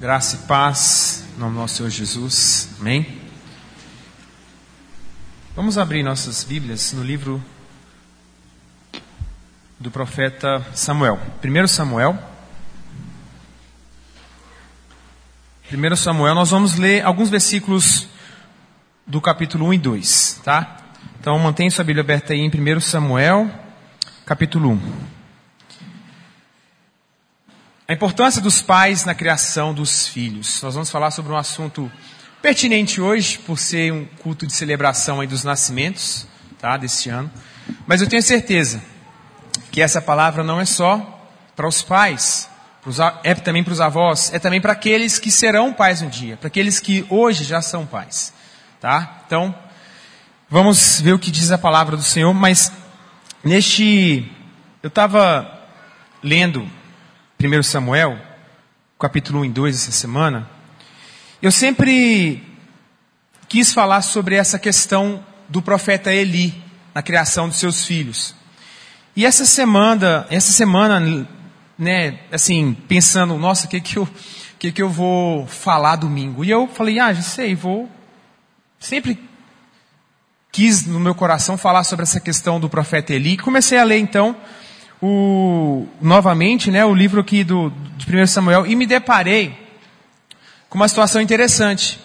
Graça e paz, em nome do nosso Senhor Jesus. Amém? Vamos abrir nossas Bíblias no livro do profeta Samuel. 1 Samuel. 1 Samuel, nós vamos ler alguns versículos do capítulo 1 e 2, tá? Então mantenha sua Bíblia aberta aí em 1 Samuel, capítulo 1. A importância dos pais na criação dos filhos. Nós vamos falar sobre um assunto pertinente hoje, por ser um culto de celebração aí dos nascimentos, tá, deste ano. Mas eu tenho certeza que essa palavra não é só para os pais, é também para os avós, é também para aqueles que serão pais um dia, para aqueles que hoje já são pais, tá? Então, vamos ver o que diz a palavra do Senhor, mas neste, eu estava lendo 1 Samuel, capítulo 1 e 2 essa semana, eu sempre quis falar sobre essa questão do profeta Eli na criação dos seus filhos. E essa semana, essa semana, né, assim, pensando, nossa, o que que eu, que que eu vou falar domingo? E eu falei, ah, já sei, vou sempre quis no meu coração falar sobre essa questão do profeta Eli. Comecei a ler então o, novamente né, o livro aqui do, de 1 Samuel e me deparei com uma situação interessante.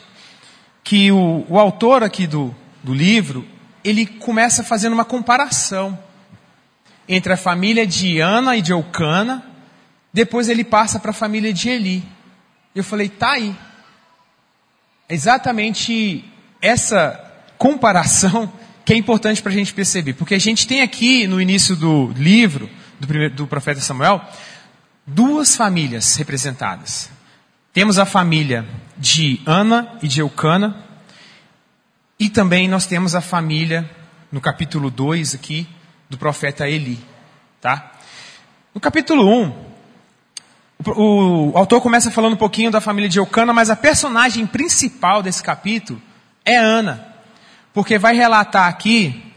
Que o, o autor aqui do, do livro, ele começa fazendo uma comparação entre a família de Ana e de Eucana, depois ele passa para a família de Eli. Eu falei, tá aí. Exatamente essa comparação que é importante para a gente perceber, porque a gente tem aqui no início do livro do, primeiro, do profeta Samuel, duas famílias representadas. Temos a família de Ana e de Eucana, e também nós temos a família, no capítulo 2 aqui, do profeta Eli. Tá? No capítulo 1, um, o, o autor começa falando um pouquinho da família de Eucana, mas a personagem principal desse capítulo é Ana. Porque vai relatar aqui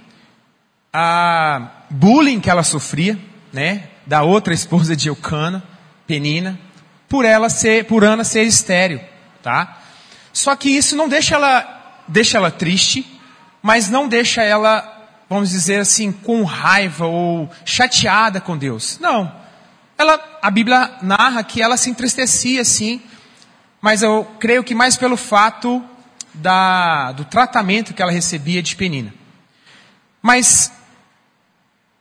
a bullying que ela sofria, né, da outra esposa de Eucana, Penina, por ela ser, por Ana ser estéril, tá? Só que isso não deixa ela, deixa ela triste, mas não deixa ela, vamos dizer assim, com raiva ou chateada com Deus. Não. Ela, a Bíblia narra que ela se entristecia, sim, mas eu creio que mais pelo fato da, do tratamento que ela recebia de Penina. Mas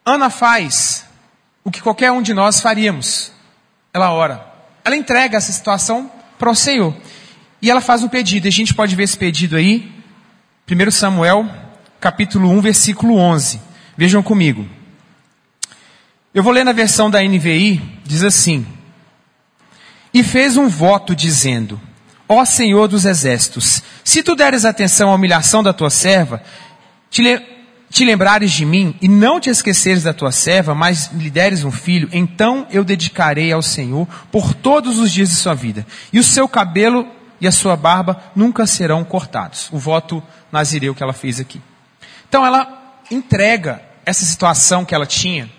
Ana faz o que qualquer um de nós faríamos. Ela ora. Ela entrega essa situação para o Senhor. E ela faz um pedido. A gente pode ver esse pedido aí. 1 Samuel, capítulo 1, versículo 11. Vejam comigo. Eu vou ler na versão da NVI, diz assim: E fez um voto dizendo: Ó Senhor dos exércitos, se tu deres atenção à humilhação da tua serva, te, te lembrares de mim e não te esqueceres da tua serva, mas lhe deres um filho, então eu dedicarei ao Senhor por todos os dias de sua vida. E o seu cabelo e a sua barba nunca serão cortados. O voto nazireu que ela fez aqui. Então ela entrega essa situação que ela tinha,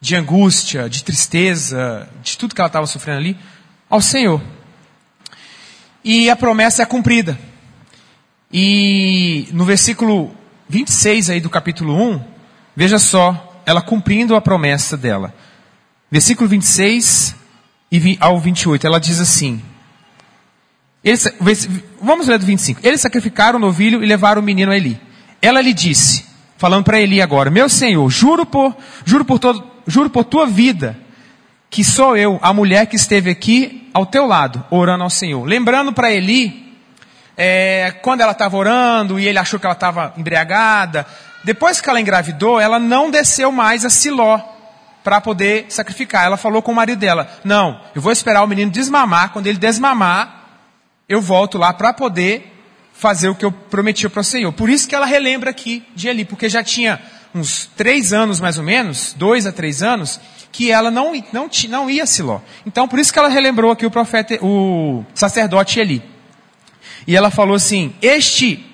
de angústia, de tristeza, de tudo que ela estava sofrendo ali, ao Senhor. E a promessa é cumprida. E no versículo 26 aí do capítulo 1, veja só, ela cumprindo a promessa dela. Versículo 26 ao 28, ela diz assim: eles, Vamos ler do 25. Eles sacrificaram o novilho e levaram o menino a Eli. Ela lhe disse, falando para Eli agora: Meu senhor, juro por, juro por todo, juro por tua vida, que sou eu, a mulher que esteve aqui ao teu lado, orando ao Senhor. Lembrando para Eli é, quando ela estava orando e ele achou que ela estava embriagada, depois que ela engravidou, ela não desceu mais a Siló para poder sacrificar. Ela falou com o marido dela: Não, eu vou esperar o menino desmamar. Quando ele desmamar, eu volto lá para poder fazer o que eu prometi para o Senhor. Por isso que ela relembra aqui de Eli, porque já tinha uns três anos mais ou menos, dois a três anos, que ela não, não, não ia a Siló. Então, por isso que ela relembrou aqui o profeta, o sacerdote Eli. E ela falou assim: Este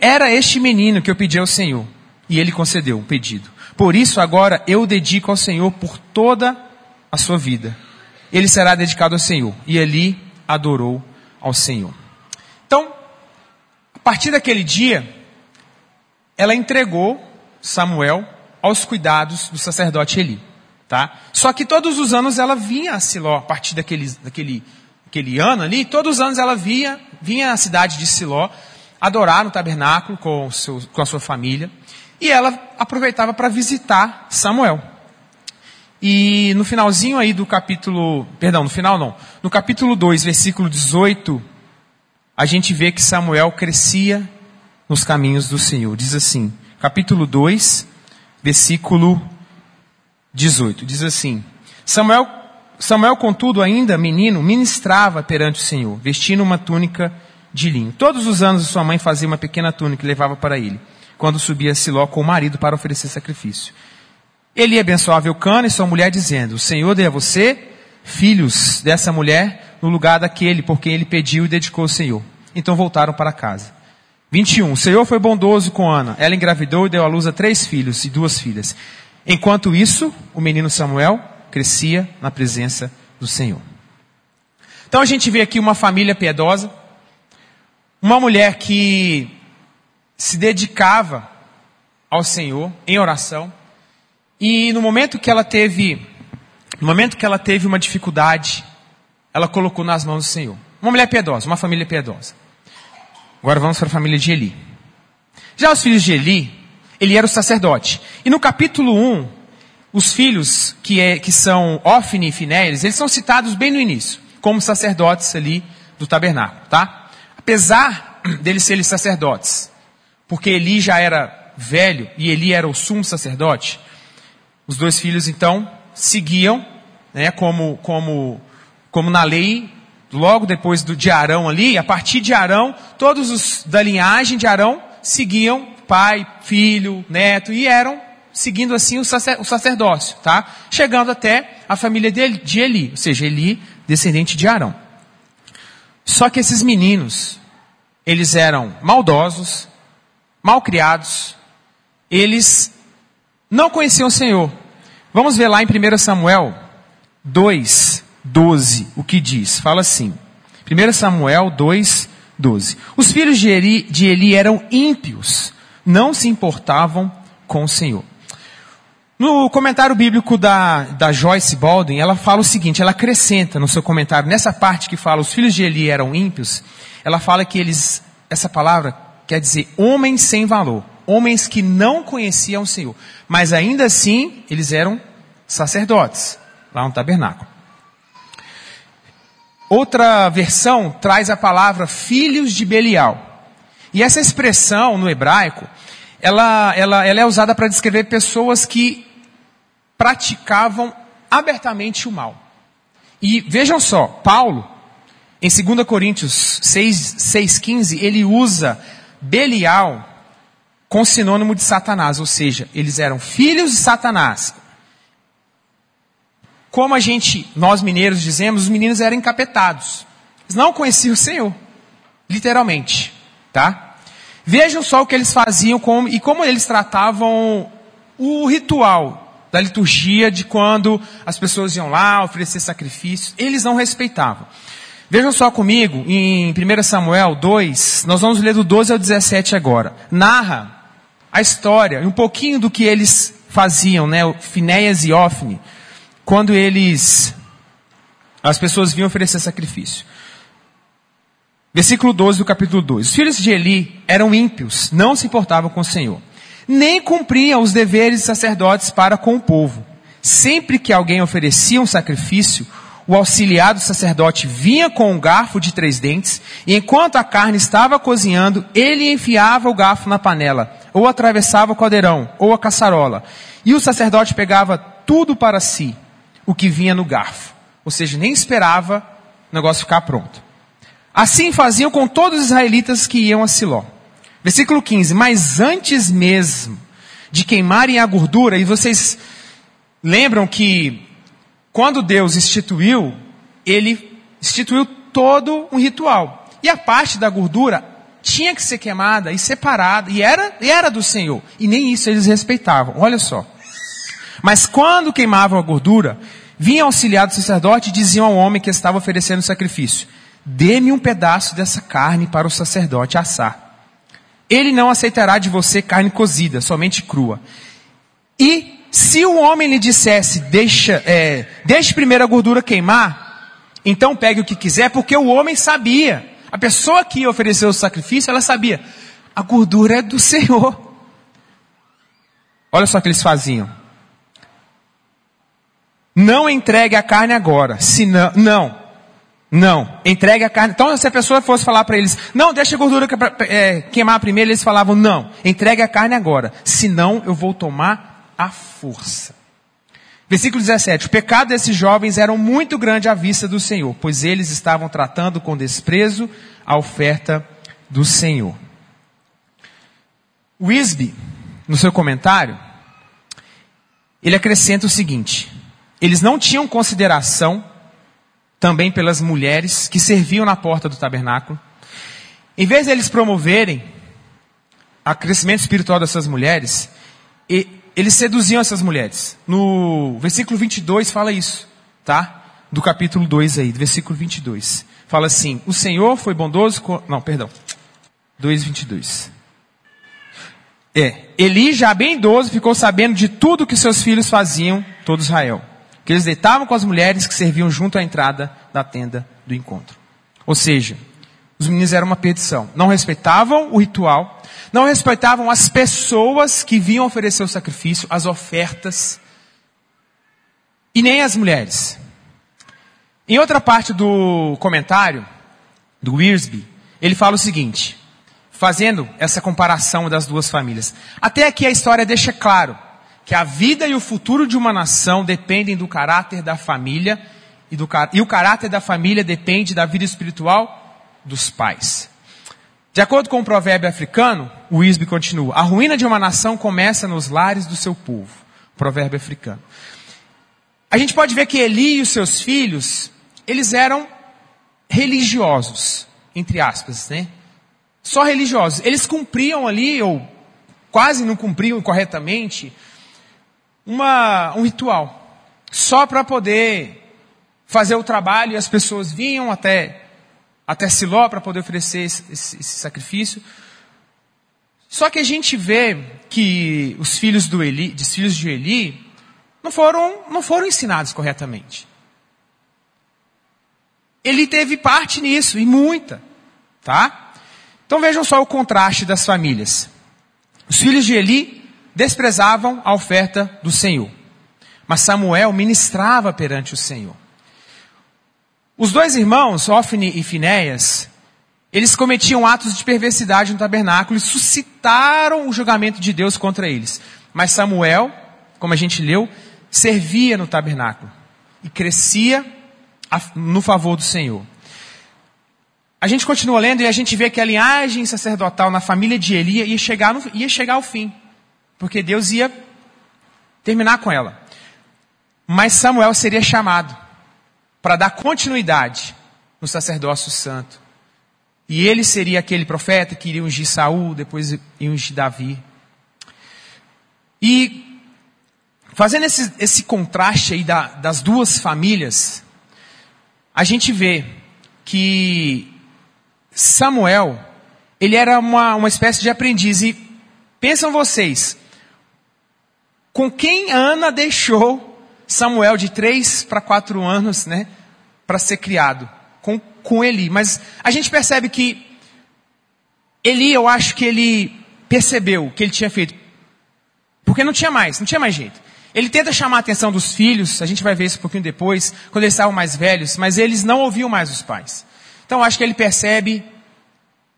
era este menino que eu pedi ao Senhor, e ele concedeu o pedido. Por isso agora eu dedico ao Senhor por toda a sua vida. Ele será dedicado ao Senhor. E ali adorou ao Senhor. Então, a partir daquele dia, ela entregou Samuel aos cuidados do sacerdote Eli. Tá? Só que todos os anos ela vinha a Siló, a partir daquele, daquele, daquele ano ali, todos os anos ela via, vinha à cidade de Siló, adorar no tabernáculo com, seu, com a sua família, e ela aproveitava para visitar Samuel. E no finalzinho aí do capítulo, perdão, no final não, no capítulo 2, versículo 18, a gente vê que Samuel crescia nos caminhos do Senhor. Diz assim, capítulo 2, versículo 18. Diz assim: Samuel, Samuel, contudo, ainda menino, ministrava perante o Senhor, vestindo uma túnica de linho. Todos os anos sua mãe fazia uma pequena túnica e levava para ele, quando subia a Siló com o marido para oferecer sacrifício. Ele abençoava Eucana e sua mulher, dizendo: O Senhor dê a você filhos dessa mulher no lugar daquele por quem ele pediu e dedicou ao Senhor. Então voltaram para casa. 21. O Senhor foi bondoso com Ana. Ela engravidou e deu à luz a três filhos e duas filhas. Enquanto isso, o menino Samuel crescia na presença do Senhor. Então a gente vê aqui uma família piedosa, uma mulher que se dedicava ao Senhor em oração, e no momento que ela teve, no momento que ela teve uma dificuldade, ela colocou nas mãos do Senhor. Uma mulher piedosa, uma família piedosa. Agora vamos para a família de Eli. Já os filhos de Eli, ele era o sacerdote. E no capítulo 1, os filhos que, é, que são Ofni e Finéias, eles são citados bem no início, como sacerdotes ali do tabernáculo, tá? Apesar deles serem sacerdotes, porque Eli já era velho e Eli era o sumo sacerdote, os dois filhos então seguiam, né, como, como, como na lei logo depois do, de Arão ali, a partir de Arão, todos os da linhagem de Arão seguiam pai, filho, neto, e eram seguindo assim o, sacer, o sacerdócio, tá? Chegando até a família de, Eli, ou seja, Eli, descendente de Arão. Só que esses meninos, eles eram maldosos, mal criados, eles não conheciam o Senhor. Vamos ver lá em 1 Samuel 2, 12, o que diz? Fala assim. 1 Samuel 2, 12. Os filhos de Eli, de Eli eram ímpios, não se importavam com o Senhor. No comentário bíblico da, da Joyce Baldwin, ela fala o seguinte, ela acrescenta no seu comentário, nessa parte que fala os filhos de Eli eram ímpios, ela fala que eles, essa palavra quer dizer homens sem valor, homens que não conheciam o Senhor, mas ainda assim eles eram sacerdotes, lá no tabernáculo. Outra versão traz a palavra filhos de Belial. E essa expressão no hebraico, ela, ela, ela é usada para descrever pessoas que praticavam abertamente o mal. E vejam só, Paulo, em 2 Coríntios 6, 6,15, ele usa Belial com sinônimo de Satanás, ou seja, eles eram filhos de Satanás, como a gente, nós mineiros dizemos, os meninos eram encapetados. Eles não conheciam o Senhor. Literalmente. Tá? Vejam só o que eles faziam como, e como eles tratavam o ritual da liturgia de quando as pessoas iam lá oferecer sacrifícios. Eles não respeitavam. Vejam só comigo, em 1 Samuel 2, nós vamos ler do 12 ao 17 agora. Narra a história, um pouquinho do que eles faziam, né? Finéias e Ofne quando eles, as pessoas vinham oferecer sacrifício. Versículo 12 do capítulo 2. Os filhos de Eli eram ímpios, não se importavam com o Senhor, nem cumpriam os deveres de sacerdotes para com o povo. Sempre que alguém oferecia um sacrifício, o auxiliar do sacerdote vinha com um garfo de três dentes, e enquanto a carne estava cozinhando, ele enfiava o garfo na panela, ou atravessava o caldeirão, ou a caçarola, e o sacerdote pegava tudo para si o que vinha no garfo. Ou seja, nem esperava o negócio ficar pronto. Assim faziam com todos os israelitas que iam a Siló. Versículo 15. Mas antes mesmo de queimarem a gordura, e vocês lembram que quando Deus instituiu, ele instituiu todo um ritual. E a parte da gordura tinha que ser queimada e separada, e era, e era do Senhor. E nem isso eles respeitavam. Olha só. Mas quando queimavam a gordura, vinha auxiliar do sacerdote e diziam ao homem que estava oferecendo o sacrifício: Dê-me um pedaço dessa carne para o sacerdote assar. Ele não aceitará de você carne cozida, somente crua. E se o homem lhe dissesse, deixa, é, deixe primeiro a gordura queimar, então pegue o que quiser, porque o homem sabia. A pessoa que ofereceu o sacrifício, ela sabia. A gordura é do Senhor. Olha só o que eles faziam. Não entregue a carne agora. Senão, não. Não, entregue a carne. Então, se a pessoa fosse falar para eles, não, deixa a gordura é, queimar primeiro, eles falavam, não, entregue a carne agora. Senão, eu vou tomar a força. Versículo 17: O pecado desses jovens era muito grande à vista do Senhor, pois eles estavam tratando com desprezo a oferta do Senhor. Wisby, no seu comentário, ele acrescenta o seguinte: eles não tinham consideração também pelas mulheres que serviam na porta do tabernáculo. Em vez de eles promoverem o crescimento espiritual dessas mulheres, eles seduziam essas mulheres. No versículo 22 fala isso, tá? Do capítulo 2 aí, do versículo 22. Fala assim: O Senhor foi bondoso com. Não, perdão. 2, 22. É, Eli, já bem idoso, ficou sabendo de tudo que seus filhos faziam, todo Israel que eles deitavam com as mulheres que serviam junto à entrada da tenda do encontro. Ou seja, os meninos eram uma perdição. Não respeitavam o ritual, não respeitavam as pessoas que vinham oferecer o sacrifício, as ofertas, e nem as mulheres. Em outra parte do comentário, do Wiersbe, ele fala o seguinte, fazendo essa comparação das duas famílias. Até aqui a história deixa claro que a vida e o futuro de uma nação dependem do caráter da família e, do, e o caráter da família depende da vida espiritual dos pais. De acordo com o provérbio africano, o Wisby continua: a ruína de uma nação começa nos lares do seu povo. Provérbio africano. A gente pode ver que Eli e os seus filhos, eles eram religiosos, entre aspas, né? Só religiosos. Eles cumpriam ali, ou quase não cumpriam corretamente, uma, um ritual, só para poder fazer o trabalho e as pessoas vinham até, até Siló para poder oferecer esse, esse, sacrifício. Só que a gente vê que os filhos do Eli, os filhos de Eli, não foram, não foram ensinados corretamente. Ele teve parte nisso, e muita, tá? Então vejam só o contraste das famílias. Os filhos de Eli desprezavam a oferta do Senhor. Mas Samuel ministrava perante o Senhor. Os dois irmãos, Ofni e Finéias, eles cometiam atos de perversidade no tabernáculo e suscitaram o julgamento de Deus contra eles. Mas Samuel, como a gente leu, servia no tabernáculo e crescia no favor do Senhor. A gente continua lendo e a gente vê que a linhagem sacerdotal na família de Eli ia chegar, no, ia chegar ao fim porque Deus ia terminar com ela. Mas Samuel seria chamado para dar continuidade no sacerdócio santo. E ele seria aquele profeta que iria ungir Saul, depois ia ungir Davi. E fazendo esse, esse contraste aí da, das duas famílias, a gente vê que Samuel, ele era uma, uma espécie de aprendiz. E pensam vocês, com quem Ana deixou Samuel de três para quatro anos, né, para ser criado? Com, com Eli. Mas a gente percebe que Eli, eu acho que ele percebeu o que ele tinha feito. Porque não tinha mais, não tinha mais jeito. Ele tenta chamar a atenção dos filhos, a gente vai ver isso um pouquinho depois, quando eles estavam mais velhos, mas eles não ouviam mais os pais. Então acho que ele percebe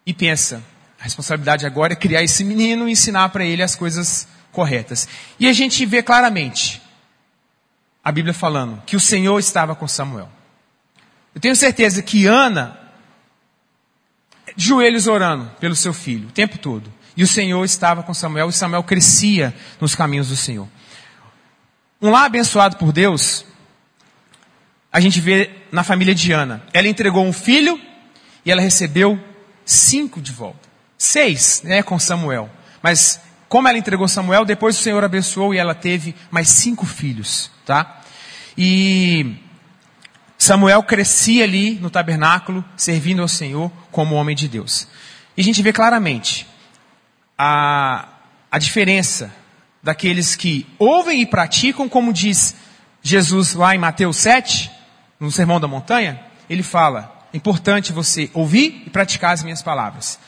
e pensa: a responsabilidade agora é criar esse menino e ensinar para ele as coisas corretas. E a gente vê claramente a Bíblia falando que o Senhor estava com Samuel. Eu tenho certeza que Ana, joelhos orando pelo seu filho, o tempo todo. E o Senhor estava com Samuel e Samuel crescia nos caminhos do Senhor. Um lá abençoado por Deus, a gente vê na família de Ana. Ela entregou um filho e ela recebeu cinco de volta. Seis, né, com Samuel. Mas como ela entregou Samuel, depois o Senhor abençoou e ela teve mais cinco filhos, tá? E Samuel crescia ali no tabernáculo, servindo ao Senhor como homem de Deus. E a gente vê claramente a, a diferença daqueles que ouvem e praticam, como diz Jesus lá em Mateus 7, no Sermão da Montanha, ele fala: é importante você ouvir e praticar as minhas palavras.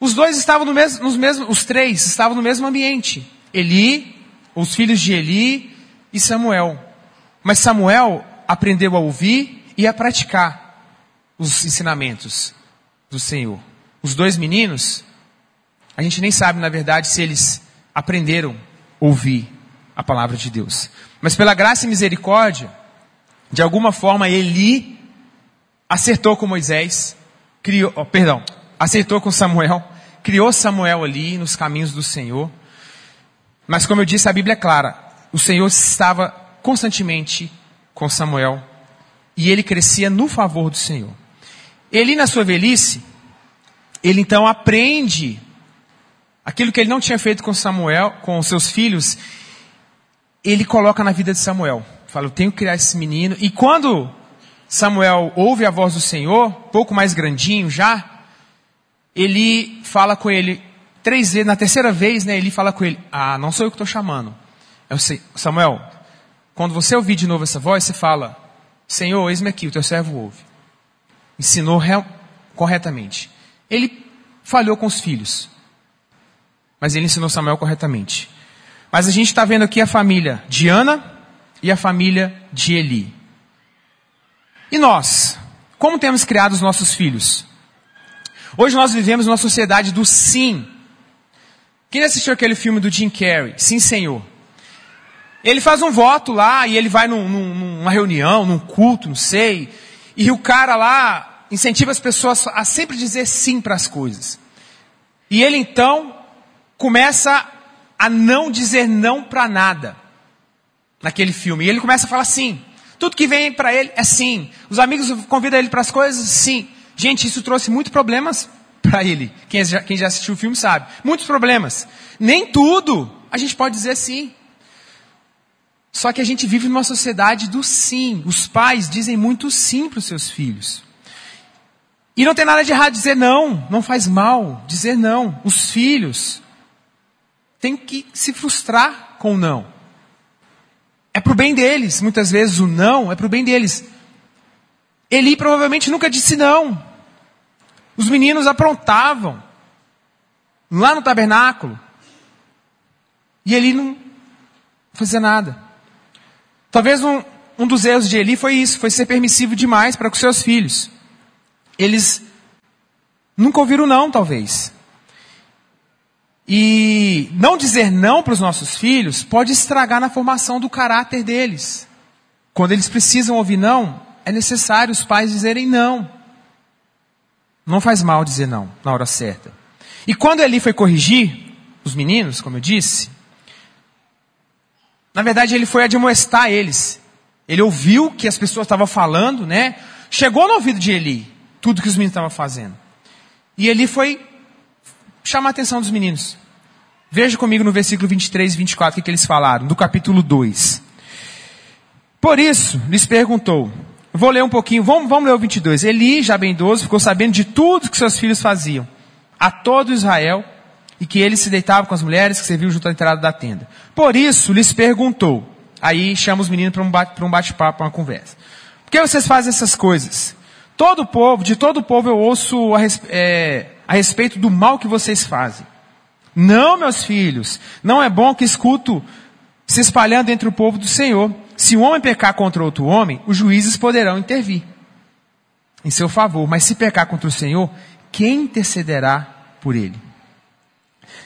Os dois estavam no mesmo, nos os três estavam no mesmo ambiente. Eli, os filhos de Eli e Samuel. Mas Samuel aprendeu a ouvir e a praticar os ensinamentos do Senhor. Os dois meninos, a gente nem sabe, na verdade, se eles aprenderam a ouvir a palavra de Deus. Mas pela graça e misericórdia, de alguma forma Eli acertou com Moisés, criou, oh, perdão, acertou com Samuel, criou Samuel ali nos caminhos do Senhor. Mas como eu disse, a Bíblia é clara. O Senhor estava constantemente com Samuel e ele crescia no favor do Senhor. Ele na sua velhice, ele então aprende aquilo que ele não tinha feito com Samuel, com seus filhos, ele coloca na vida de Samuel. Fala, eu tenho que criar esse menino. E quando Samuel ouve a voz do Senhor, pouco mais grandinho já, ele fala com ele três vezes, na terceira vez, né, ele fala com ele, ah, não sou eu que estou chamando. Eu sei, Samuel, quando você ouvir de novo essa voz, você fala, Senhor, eis-me aqui, o teu servo ouve. Ensinou real, corretamente. Ele falhou com os filhos, mas ele ensinou Samuel corretamente. Mas a gente está vendo aqui a família de Ana e a família de Eli. E nós? Como temos criado os nossos filhos? Hoje nós vivemos numa sociedade do sim. Quem assistiu aquele filme do Jim Carrey? Sim, Senhor. Ele faz um voto lá e ele vai num, num, numa reunião, num culto, não sei. E o cara lá incentiva as pessoas a sempre dizer sim para as coisas. E ele então começa a não dizer não para nada naquele filme. E ele começa a falar sim. Tudo que vem para ele é sim. Os amigos convidam ele para as coisas, sim. Gente, isso trouxe muitos problemas para ele. Quem já, quem já assistiu o filme sabe. Muitos problemas. Nem tudo a gente pode dizer sim. Só que a gente vive numa sociedade do sim. Os pais dizem muito sim para os seus filhos. E não tem nada de errado dizer não, não faz mal dizer não. Os filhos tem que se frustrar com o não. É para o bem deles. Muitas vezes o não é para o bem deles. Eli provavelmente nunca disse não. Os meninos aprontavam lá no tabernáculo. E Eli não fazia nada. Talvez um, um dos erros de Eli foi isso, foi ser permissivo demais para com seus filhos. Eles nunca ouviram não, talvez. E não dizer não para os nossos filhos pode estragar na formação do caráter deles. Quando eles precisam ouvir não, é necessário os pais dizerem não. Não faz mal dizer não na hora certa. E quando ele foi corrigir os meninos, como eu disse, na verdade ele foi admoestar eles. Ele ouviu que as pessoas estavam falando, né? Chegou no ouvido de Eli tudo que os meninos estavam fazendo. E Eli foi chamar a atenção dos meninos. Veja comigo no versículo 23 e 24 o que, que eles falaram, do capítulo 2. Por isso, lhes perguntou, vou ler um pouquinho, vamos, vamos ler o 22. Eli, já bem idoso, ficou sabendo de tudo que seus filhos faziam, a todo Israel, e que ele se deitava com as mulheres que serviam junto à entrada da tenda. Por isso, lhes perguntou, aí chama os meninos para um bate-papo, bate para uma conversa. Por que vocês fazem essas coisas? Todo povo, de todo o povo eu ouço a, é, a respeito do mal que vocês fazem. Não, meus filhos, não é bom que escuto se espalhando entre o povo do Senhor. Se um homem pecar contra outro homem, os juízes poderão intervir em seu favor. Mas se pecar contra o Senhor, quem intercederá por ele?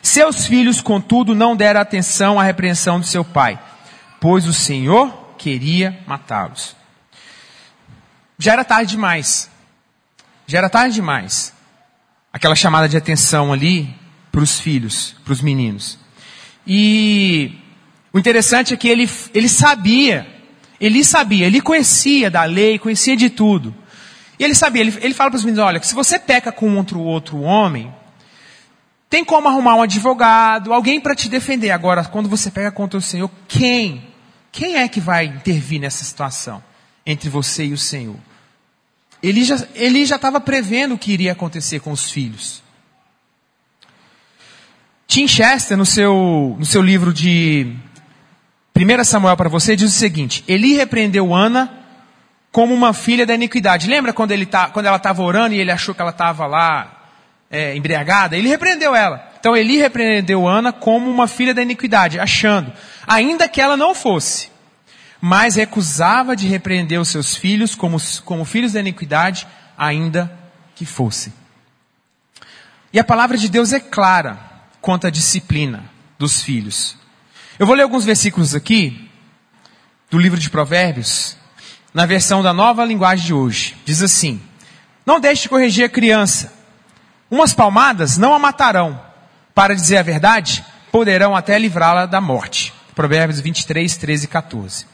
Seus filhos, contudo, não deram atenção à repreensão de seu pai, pois o Senhor queria matá-los. Já era tarde demais. Já era tarde demais. Aquela chamada de atenção ali para os filhos, para os meninos. E o interessante é que ele, ele sabia, ele sabia, ele conhecia da lei, conhecia de tudo. E ele sabia, ele, ele fala para os meninos: olha, se você peca com outro, outro homem, tem como arrumar um advogado, alguém para te defender. Agora, quando você pega contra o Senhor, quem? Quem é que vai intervir nessa situação? entre você e o Senhor. Ele já ele já estava prevendo o que iria acontecer com os filhos. Tim Chester, no seu, no seu livro de 1 Samuel para você, diz o seguinte: Eli repreendeu Ana como uma filha da iniquidade. Lembra quando, ele tá, quando ela estava orando e ele achou que ela estava lá é, embriagada? Ele repreendeu ela. Então Eli repreendeu Ana como uma filha da iniquidade, achando, ainda que ela não fosse, mas recusava de repreender os seus filhos como, como filhos da iniquidade, ainda que fosse. E a palavra de Deus é clara quanto à disciplina dos filhos. Eu vou ler alguns versículos aqui do livro de Provérbios, na versão da nova linguagem de hoje. Diz assim: Não deixe de corrigir a criança. Umas palmadas não a matarão. Para dizer a verdade, poderão até livrá-la da morte. Provérbios 23, 13 e 14.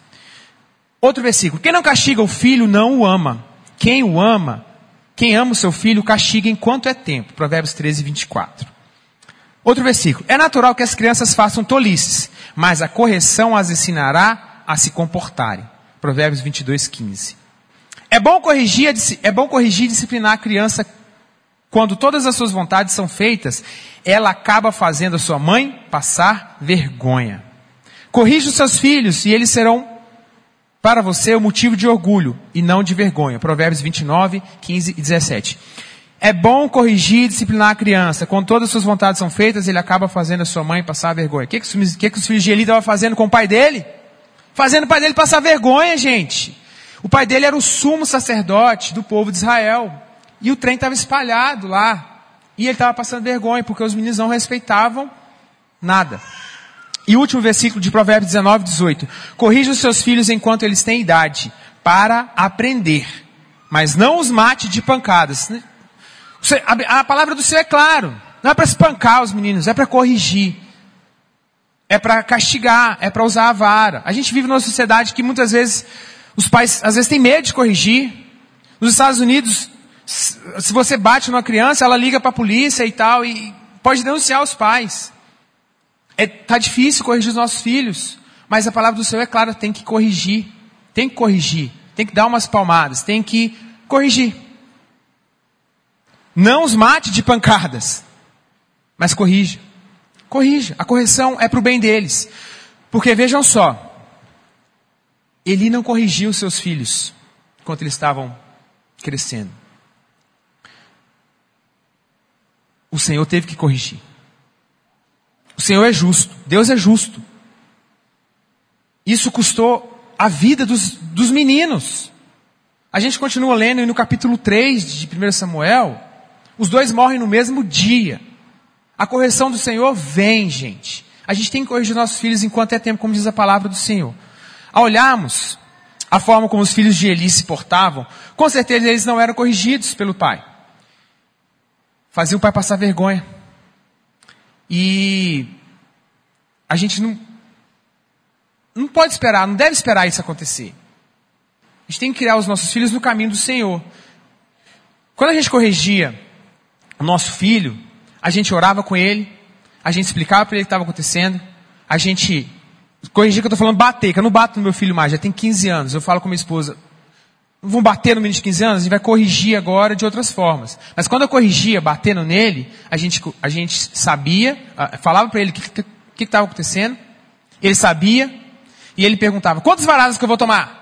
Outro versículo: Quem não castiga o filho não o ama. Quem o ama, quem ama o seu filho, castiga enquanto é tempo. Provérbios 13, 24. Outro versículo. É natural que as crianças façam tolices, mas a correção as ensinará a se comportarem. Provérbios 22, 15. É bom corrigir, é bom corrigir e disciplinar a criança quando todas as suas vontades são feitas, ela acaba fazendo a sua mãe passar vergonha. Corrija os seus filhos e eles serão para você o motivo de orgulho e não de vergonha. Provérbios 29, 15 e 17. É bom corrigir e disciplinar a criança. Quando todas as suas vontades são feitas, ele acaba fazendo a sua mãe passar vergonha. O que, que, que, que os filhos de Eli estavam fazendo com o pai dele? Fazendo o pai dele passar vergonha, gente. O pai dele era o sumo sacerdote do povo de Israel. E o trem estava espalhado lá. E ele estava passando vergonha, porque os meninos não respeitavam nada. E último versículo de Provérbios 19, 18. Corrija os seus filhos enquanto eles têm idade, para aprender. Mas não os mate de pancadas. A, palavra do Senhor é claro. Não é para espancar os meninos, é para corrigir. É para castigar, é para usar a vara. A gente vive numa sociedade que muitas vezes os pais às vezes têm medo de corrigir. Nos Estados Unidos, se você bate numa criança, ela liga para a polícia e tal e pode denunciar os pais. É, tá difícil corrigir os nossos filhos, mas a palavra do Senhor é clara, tem que corrigir, tem que corrigir, tem que dar umas palmadas, tem que corrigir. Não os mate de pancadas, mas corrija. Corrija. A correção é para o bem deles. Porque vejam só, ele não corrigiu seus filhos enquanto eles estavam crescendo. O Senhor teve que corrigir. O Senhor é justo, Deus é justo. Isso custou a vida dos, dos meninos. A gente continua lendo e no capítulo 3 de 1 Samuel, os dois morrem no mesmo dia. A correção do Senhor vem, gente. A gente tem que corrigir nossos filhos enquanto é tempo, como diz a palavra do Senhor. Ao olharmos a forma como os filhos de Eli se portavam, com certeza eles não eram corrigidos pelo pai. Fazia o pai passar vergonha. E a gente não, não pode esperar, não deve esperar isso acontecer. A gente tem que criar os nossos filhos no caminho do Senhor. Quando a gente corrigia nosso filho, a gente orava com ele, a gente explicava para ele o que estava acontecendo, a gente corrigia que eu estou falando bater, que eu não bato no meu filho mais, já tem 15 anos. Eu falo com minha esposa, não vão bater no menino de 15 anos, a gente vai corrigir agora de outras formas. Mas quando eu corrigia, batendo nele, a gente, a gente sabia, falava para ele o que estava acontecendo, ele sabia, e ele perguntava, quantas varadas que eu vou tomar?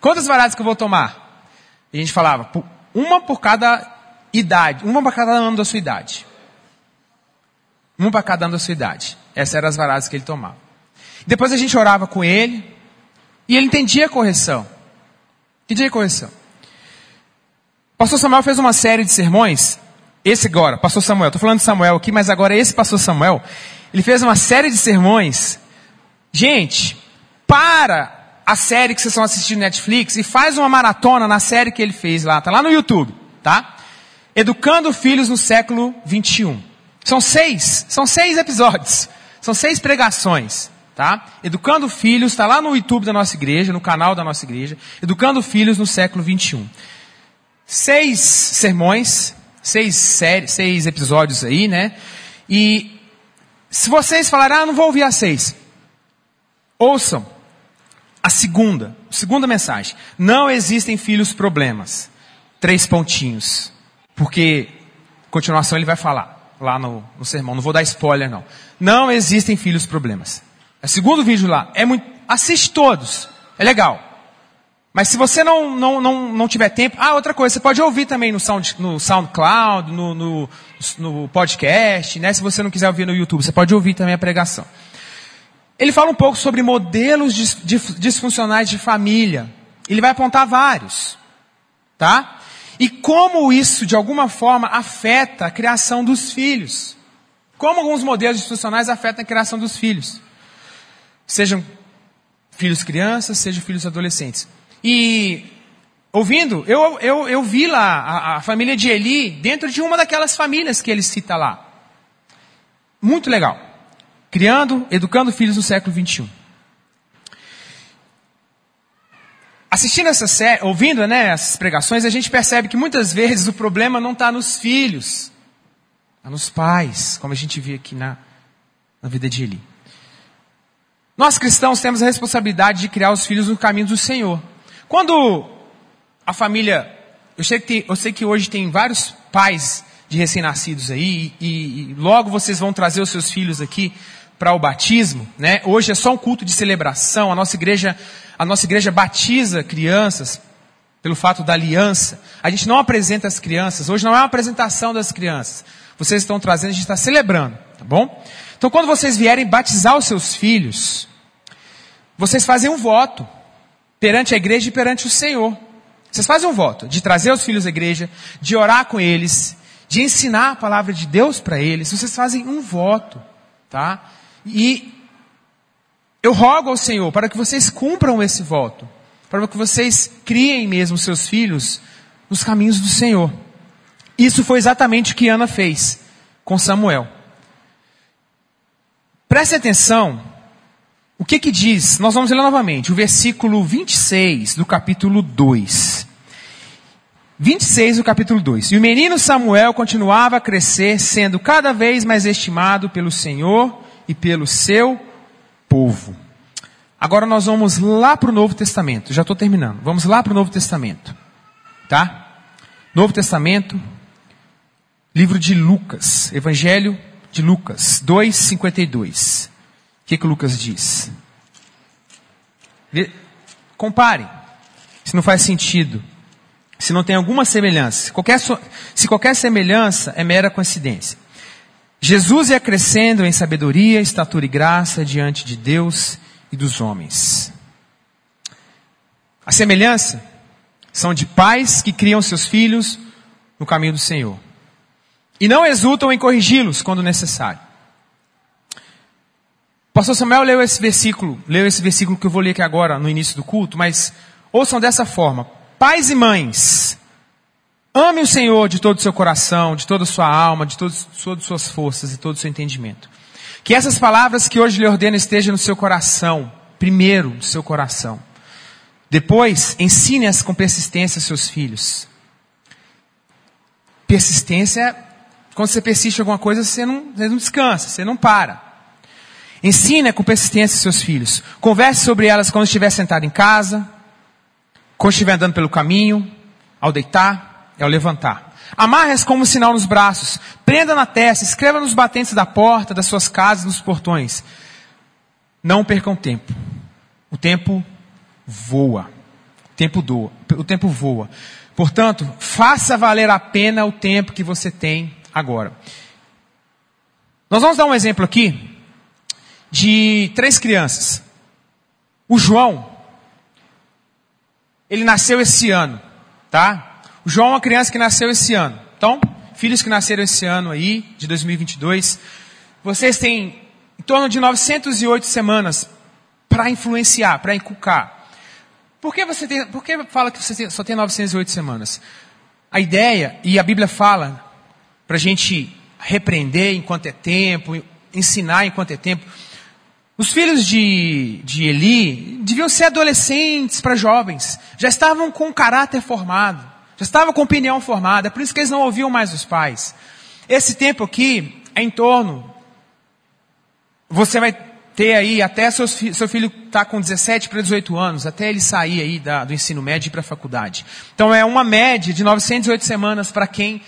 Quantas varadas que eu vou tomar? E a gente falava, uma por cada idade, uma para cada ano da sua idade. Uma para cada ano da sua idade. Essas eram as varadas que ele tomava. Depois a gente orava com ele e ele entendia a correção. Entendia a correção. pastor Samuel fez uma série de sermões. Esse agora, pastor Samuel, estou falando de Samuel aqui, mas agora esse pastor Samuel, ele fez uma série de sermões. Gente, para a série que vocês estão assistindo Netflix e faz uma maratona na série que ele fez lá, tá lá no YouTube, tá? Educando Filhos no século 21. São seis, são seis episódios, são seis pregações, tá? Educando Filhos, está lá no YouTube da nossa igreja, no canal da nossa igreja, Educando Filhos no século 21. Seis sermões, seis séries, seis episódios aí, né? E se vocês falarem, ah, não vou ouvir as seis, ouçam. A segunda, segunda mensagem. Não existem filhos problemas. Três pontinhos. Porque, continuação ele vai falar lá no, no sermão. Não vou dar spoiler não. Não existem filhos problemas. É o segundo vídeo lá. É muito, assiste todos. É legal. Mas se você não, não, não, não tiver tempo, ah, outra coisa, você pode ouvir também no, Sound, no SoundCloud, no, no, no podcast, né? Se você não quiser ouvir no YouTube, você pode ouvir também a pregação. Ele fala um pouco sobre modelos disfuncionais de família. Ele vai apontar vários. Tá? E como isso, de alguma forma, afeta a criação dos filhos. Como alguns modelos disfuncionais afetam a criação dos filhos. Sejam filhos crianças, sejam filhos adolescentes. E, ouvindo, eu, eu, eu vi lá a, a família de Eli dentro de uma daquelas famílias que ele cita lá. Muito legal criando, educando filhos no século 21. Assistindo essa série, ouvindo né, essas pregações, a gente percebe que muitas vezes o problema não está nos filhos, está nos pais, como a gente vê aqui na, na vida de Eli. Nós cristãos temos a responsabilidade de criar os filhos no caminho do Senhor. Quando a família, eu sei que, tem, eu sei que hoje tem vários pais de recém-nascidos aí, e, e, logo vocês vão trazer os seus filhos aqui para o batismo, né? Hoje é só um culto de celebração. A nossa igreja, a nossa igreja batiza crianças pelo fato da aliança. A gente não apresenta as crianças. Hoje não é uma apresentação das crianças. Vocês estão trazendo, a gente está celebrando, tá bom? Então, quando vocês vierem batizar os seus filhos, vocês fazem um voto perante a igreja e perante o Senhor. Vocês fazem um voto de trazer os filhos à igreja, de orar com eles, de ensinar a palavra de Deus para eles. Vocês fazem um voto, tá? E eu rogo ao Senhor para que vocês cumpram esse voto, para que vocês criem mesmo seus filhos nos caminhos do Senhor. Isso foi exatamente o que Ana fez com Samuel. Preste atenção, o que que diz? Nós vamos ler novamente, o versículo 26 do capítulo 2. 26 do capítulo 2. E o menino Samuel continuava a crescer, sendo cada vez mais estimado pelo Senhor e pelo seu povo. Agora nós vamos lá para o Novo Testamento. Já estou terminando. Vamos lá para o Novo Testamento. Tá? Novo Testamento, livro de Lucas, Evangelho de Lucas, 2,52. O que, que Lucas diz? Compare. Se não faz sentido. Se não tem alguma semelhança. Qualquer, se qualquer semelhança é mera coincidência. Jesus ia crescendo em sabedoria, estatura e graça diante de Deus e dos homens. A semelhança são de pais que criam seus filhos no caminho do Senhor. E não exultam em corrigi-los quando necessário. Pastor Samuel leu esse versículo, leu esse versículo que eu vou ler aqui agora no início do culto, mas ouçam dessa forma. Pais e mães, Ame o Senhor de todo o seu coração, de toda a sua alma, de todas as suas forças e todo o seu entendimento. Que essas palavras que hoje lhe ordeno estejam no seu coração, primeiro no seu coração. Depois, ensine-as com persistência aos seus filhos. Persistência, quando você persiste em alguma coisa, você não, você não descansa, você não para. Ensine com persistência seus filhos. Converse sobre elas quando estiver sentado em casa, quando estiver andando pelo caminho, ao deitar é o levantar. Amarre-as como sinal nos braços. Prenda na testa. Escreva nos batentes da porta, das suas casas, nos portões. Não percam tempo. O tempo voa. O tempo doa. O tempo voa. Portanto, faça valer a pena o tempo que você tem agora. Nós vamos dar um exemplo aqui de três crianças. O João, ele nasceu esse ano, tá? João é uma criança que nasceu esse ano. Então, filhos que nasceram esse ano aí, de 2022, vocês têm em torno de 908 semanas para influenciar, para inculcar. Por que você tem, por que fala que você só tem 908 semanas? A ideia, e a Bíblia fala, para a gente repreender enquanto é tempo, ensinar enquanto é tempo. Os filhos de, de Eli deviam ser adolescentes para jovens, já estavam com caráter formado. Já estava com opinião formada, é por isso que eles não ouviam mais os pais. Esse tempo aqui é em torno. Você vai ter aí até seus, seu filho estar tá com 17 para 18 anos, até ele sair aí da, do ensino médio para a faculdade. Então é uma média de 908 semanas para quem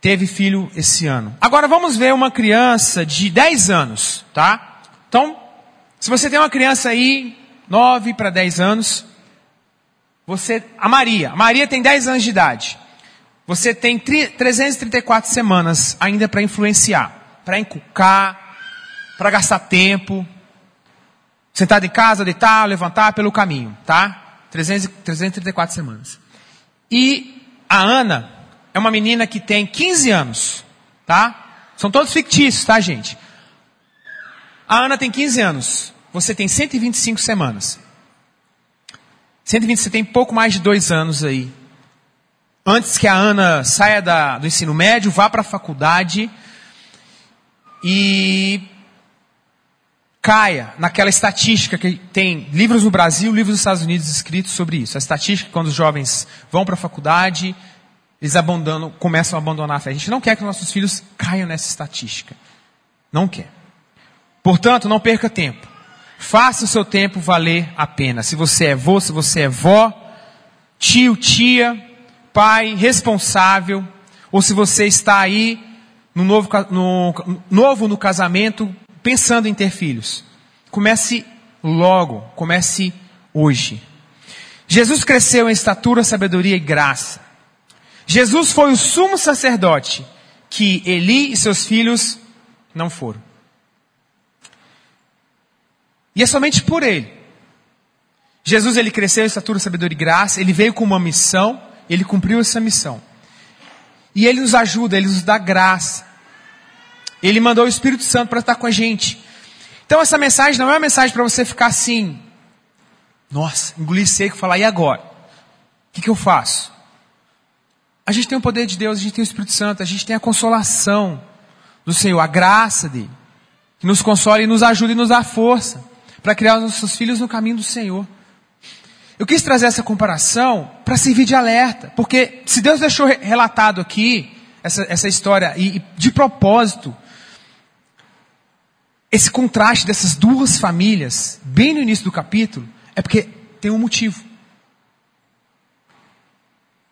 teve filho esse ano. Agora vamos ver uma criança de 10 anos, tá? Então, se você tem uma criança aí, 9 para 10 anos, você, a Maria, a Maria tem 10 anos de idade. Você tem 334 semanas ainda para influenciar, para encucar, para gastar tempo. Sentado em casa, deitar, levantar pelo caminho, tá? 300, 334 semanas. E a Ana é uma menina que tem 15 anos, tá? São todos fictícios, tá, gente? A Ana tem 15 anos. Você tem 125 semanas. 120, você tem pouco mais de dois anos aí. Antes que a Ana saia da, do ensino médio, vá para a faculdade e caia naquela estatística que tem livros no Brasil, livros nos Estados Unidos escritos sobre isso. A estatística quando os jovens vão para a faculdade, eles abandonam, começam a abandonar a fé. A gente não quer que nossos filhos caiam nessa estatística. Não quer. Portanto, não perca tempo. Faça o seu tempo valer a pena. Se você é vô, se você é vó, tio, tia, pai, responsável, ou se você está aí no novo, no, novo no casamento, pensando em ter filhos. Comece logo, comece hoje. Jesus cresceu em estatura, sabedoria e graça. Jesus foi o sumo sacerdote que Eli e seus filhos não foram. E é somente por ele. Jesus ele cresceu em estatura, sabedoria e graça, ele veio com uma missão, ele cumpriu essa missão. E ele nos ajuda, ele nos dá graça. Ele mandou o Espírito Santo para estar com a gente. Então essa mensagem não é uma mensagem para você ficar assim, nossa, engolir seco e falar, e agora? O que, que eu faço? A gente tem o poder de Deus, a gente tem o Espírito Santo, a gente tem a consolação do Senhor, a graça dele, que nos consola e nos ajuda e nos dá força para criar os nossos filhos no caminho do Senhor. Eu quis trazer essa comparação para servir de alerta, porque se Deus deixou relatado aqui essa, essa história e, e de propósito, esse contraste dessas duas famílias, bem no início do capítulo, é porque tem um motivo.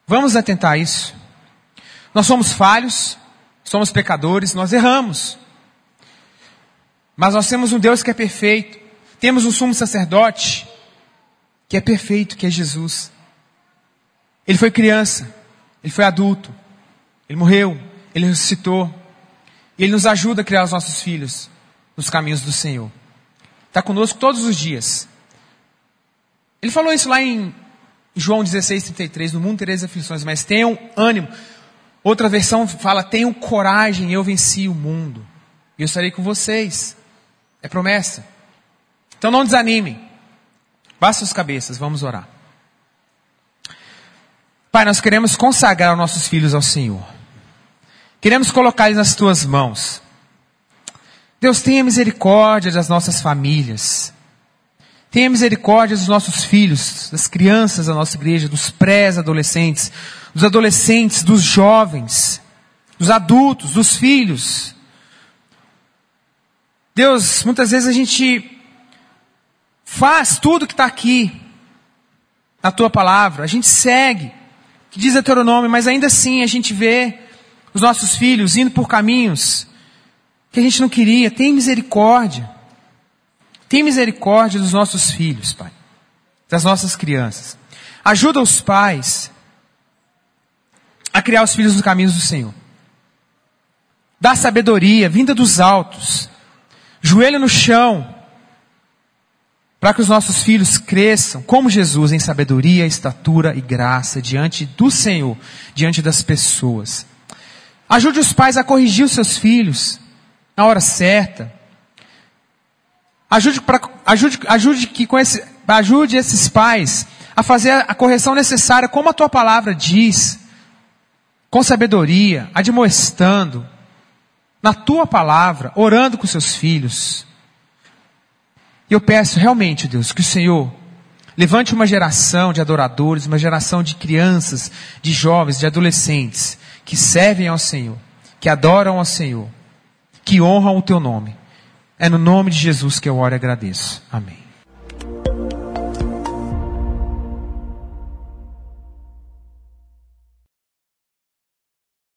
Vamos atentar a isso. Nós somos falhos, somos pecadores, nós erramos. Mas nós temos um Deus que é perfeito. Temos um sumo sacerdote que é perfeito, que é Jesus. Ele foi criança, ele foi adulto, ele morreu, ele ressuscitou. Ele nos ajuda a criar os nossos filhos nos caminhos do Senhor. Está conosco todos os dias. Ele falou isso lá em João 16, 33. No mundo tereis aflições, mas tenham ânimo. Outra versão fala: tenham coragem, eu venci o mundo. E eu estarei com vocês. É promessa. Então não desanimem. Baixa as cabeças, vamos orar. Pai, nós queremos consagrar nossos filhos ao Senhor. Queremos colocar eles nas tuas mãos. Deus tenha misericórdia das nossas famílias. Tenha misericórdia dos nossos filhos, das crianças da nossa igreja, dos pré-adolescentes, dos adolescentes, dos jovens, dos adultos, dos filhos. Deus, muitas vezes a gente faz tudo que está aqui, na tua palavra, a gente segue, que diz nome, mas ainda assim a gente vê os nossos filhos indo por caminhos que a gente não queria. Tem misericórdia. Tem misericórdia dos nossos filhos, Pai. Das nossas crianças. Ajuda os pais a criar os filhos nos caminhos do Senhor. Dá sabedoria, vinda dos altos. Joelho no chão. Para que os nossos filhos cresçam como Jesus em sabedoria, estatura e graça diante do Senhor, diante das pessoas. Ajude os pais a corrigir os seus filhos na hora certa. Ajude, pra, ajude, ajude, que com esse, ajude esses pais a fazer a correção necessária, como a tua palavra diz, com sabedoria, admoestando, na tua palavra, orando com seus filhos. E eu peço realmente, Deus, que o Senhor levante uma geração de adoradores, uma geração de crianças, de jovens, de adolescentes, que servem ao Senhor, que adoram ao Senhor que honram o teu nome. É no nome de Jesus que eu oro e agradeço. Amém.